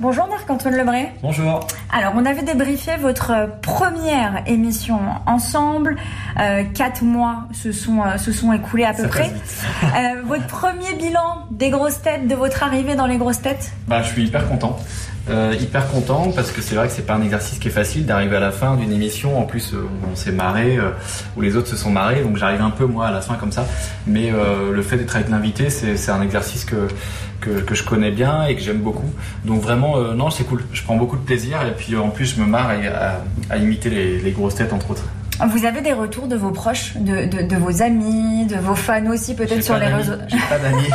Bonjour Marc-Antoine Lebray. Bonjour. Alors, on avait débriefé votre première émission ensemble. Euh, quatre mois se sont, euh, se sont écoulés à peu Ça près. Euh, votre premier bilan des grosses têtes, de votre arrivée dans les grosses têtes? Bah, je suis hyper content. Euh, hyper content parce que c'est vrai que c'est pas un exercice qui est facile d'arriver à la fin d'une émission. En plus, euh, on s'est marré, euh, où les autres se sont marrés, donc j'arrive un peu moi à la fin comme ça. Mais euh, le fait d'être avec l'invité, c'est c'est un exercice que, que que je connais bien et que j'aime beaucoup. Donc vraiment, non, c'est cool. Je prends beaucoup de plaisir et puis en plus, je me marre à, à imiter les, les grosses têtes entre autres. Vous avez des retours de vos proches, de, de, de vos amis, de vos fans aussi, peut-être sur les réseaux? J'ai pas d'amis.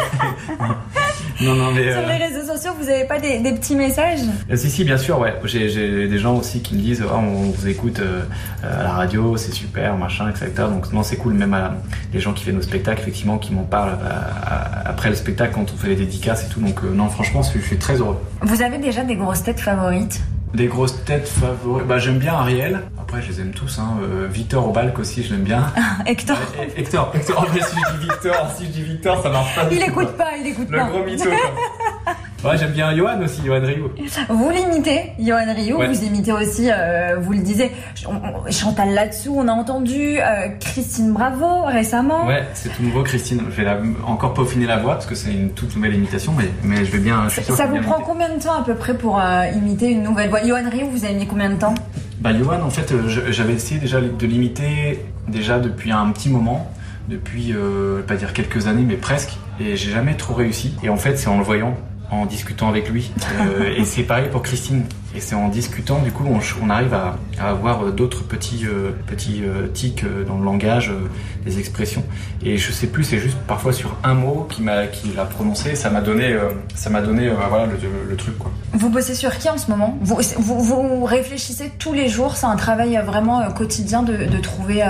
non, non, mais. Sur euh, les réseaux sociaux, vous n'avez pas des, des petits messages? Euh, Si, si, bien sûr, ouais. J'ai des gens aussi qui me disent Ah, on vous écoute euh, à la radio, c'est super, machin, etc. Donc, non, c'est cool. Même à, les gens qui viennent au spectacle, effectivement, qui m'en parlent à- à- après le spectacle quand on fait les dédicaces et tout. Donc, euh, non, franchement, je, je suis très heureux. Vous avez déjà des grosses têtes favorites? Des grosses têtes favorites? Bah, j'aime bien Ariel. Après, je les aime tous. Hein. Euh, Victor Obalk aussi, je l'aime bien. Hector Et- et- Hector, Hector, mais si je dis Victor, si je dis Victor, ça marche pas. Il écoute pas, il écoute Le pas. gros mytho. Ouais, j'aime bien Johan aussi, Johan Rio. Vous l'imitez, Johan Rioux, Ouais. vous imitez aussi, euh, vous le disiez, Ch- on- on- Chantal là-dessous, on a entendu euh, Christine Bravo récemment. Ouais, c'est tout nouveau, Christine. Je vais la- encore peaufiner la voix parce que c'est une toute nouvelle imitation, mais, mais je vais bien. Je Ça vous prend bien combien de temps à peu près pour euh, imiter une nouvelle voix? Johan Rioux, vous avez mis combien de temps? Bah, Johan, en fait, j'avais essayé déjà de l'imiter déjà depuis un petit moment, depuis, euh, pas dire quelques années, mais presque, et j'ai jamais trop réussi. Et en fait, c'est en le voyant, en discutant avec lui. Euh, et c'est pareil pour Christine. Et c'est en discutant, du coup, on, on arrive à, à avoir euh, d'autres petits, euh, petits euh, tics dans le langage, euh, des expressions. Et je sais plus, c'est juste parfois sur un mot qui m'a, qui l'a prononcé, ça m'a donné, ça m'a donné, voilà, le, le truc, quoi. Vous bossez sur qui en ce moment? Vous, vous, vous réfléchissez tous les jours, c'est un travail vraiment quotidien de, de trouver,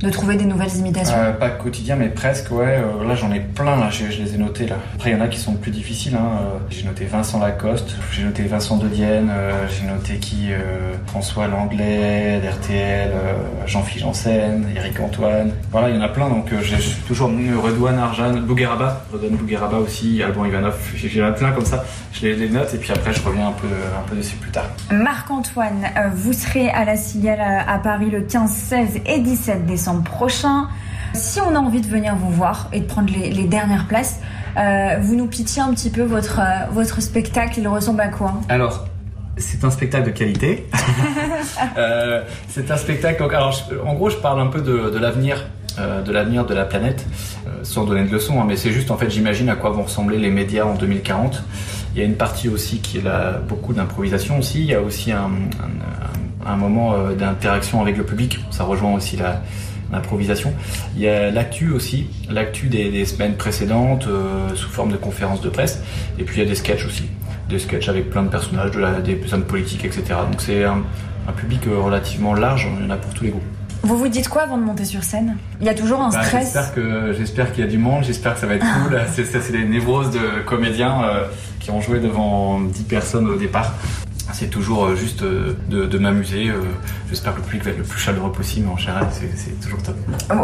de trouver des nouvelles imitations? Euh, pas quotidien, mais presque, ouais. Euh, là, j'en ai plein, là, je, je les ai notés, là. Après, il y en a qui sont plus difficiles, hein. Euh, J'ai noté Vincent Lacoste, j'ai noté Vincent De Dienne, euh, j'ai noté qui euh, François Langlais, d'RTL, euh, Jean-Philippe Janssen, Eric Antoine. Voilà, il y en a plein, donc euh, j'ai j'ai toujours mis Redouane Arjan, Bougueraba, Redouane Bougueraba aussi, Alban Ivanov, j'ai j'ai plein comme ça. Je les, les note et puis après, je reviens un peu, un peu dessus plus tard. Marc-Antoine, euh, vous serez à la Cigale à, Paris le 15, 16 et 17 décembre prochain. Si on a envie de venir vous voir et de prendre les, les dernières places, euh, vous nous pitié un petit peu votre, euh, votre spectacle, il ressemble à quoi? Alors, c'est un spectacle de qualité. Euh, c'est un spectacle. alors, je- en gros, je parle un peu de, de l'avenir. euh, de l'avenir de la planète, euh, sans donner de leçons, hein, mais c'est juste en fait j'imagine à quoi vont ressembler les médias en 2040. Il y a une partie aussi qui est là, beaucoup d'improvisation aussi, il y a aussi un, un- un moment d'interaction avec le public, ça rejoint aussi la, l'improvisation. Il y a l'actu aussi, l'actu des, des semaines précédentes euh, sous forme de conférences de presse, et puis il y a des sketchs aussi, des sketchs avec plein de personnages, de la, des hommes politiques, etc. Donc c'est un, un public euh, relativement large, il y en a pour tous les goûts. Vous vous dites quoi avant de monter sur scène? Il y a toujours un Bah, stress? j'espère qu'il y a du monde, j'espère que ça va être cool. c'est ça, c'est les névroses de comédiens euh, qui ont joué devant 10 personnes au départ. C'est toujours euh, juste de, de m'amuser. j'espère que le public va être le plus chaleureux possible. En général, c'est toujours top.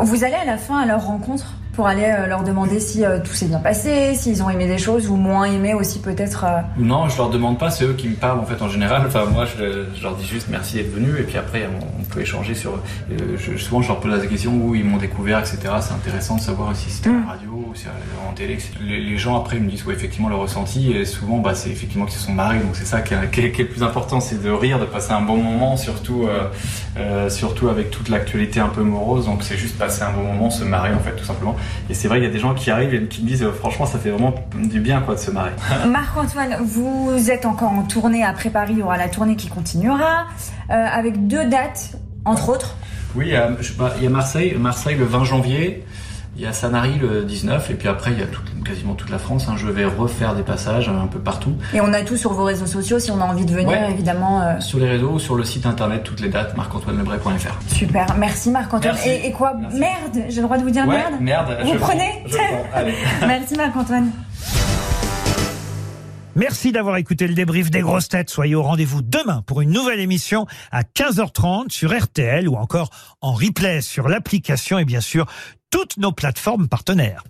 Vous allez à la fin à leur rencontre? Pour aller euh, leur demander si euh, tout s'est bien passé, s'ils ont aimé des choses ou moins aimé aussi peut-être. euh, Non, je leur demande pas, c'est eux qui me parlent en fait en général. Enfin, moi, je, je leur dis juste merci d'être venus et puis après, on, peut échanger sur. je- souvent, je leur pose la question où ils m'ont découvert, etc. C'est intéressant de savoir si c'était à la radio c'était en télé. Les, les gens après me disent ouais, effectivement le ressenti et souvent, bah, c'est effectivement qu'ils se sont marrés. Donc c'est ça qui est, qui est- qui est le plus important, c'est de rire, de passer un bon moment, surtout, euh, euh, surtout avec toute l'actualité un peu morose. Donc c'est juste passer un bon moment, se marrer en fait, tout simplement. Et c'est vrai, il y a des gens qui arrivent et qui me disent euh, franchement, ça fait vraiment du bien quoi de se marrer. Marc-Antoine, vous êtes encore en tournée après Paris, il y aura la tournée qui continuera, euh, avec deux dates, entre autres. Oui, il y a, je sais pas, il y a Marseille, Marseille le 20 janvier, il y a Sanary le 19, et puis après il y a toute- quasiment toute la France. hein. Je vais refaire des passages un peu partout. Et on a tout sur vos réseaux sociaux si on a envie de venir, Ouais. évidemment. euh, Sur les réseaux ou sur le site internet, toutes les dates, marc-antoine-lebray.fr. super, merci Marc-Antoine. Merci. Et, et quoi? Merci. Merde, j'ai le droit de vous dire Ouais, merde? merde. Vous je prenez? prends, Je prends, allez. Merci Marc-Antoine. Merci d'avoir écouté le débrief des grosses têtes. Soyez au rendez-vous demain pour une nouvelle émission à 15h30 sur RTL ou encore en replay sur l'application et bien sûr toutes nos plateformes partenaires.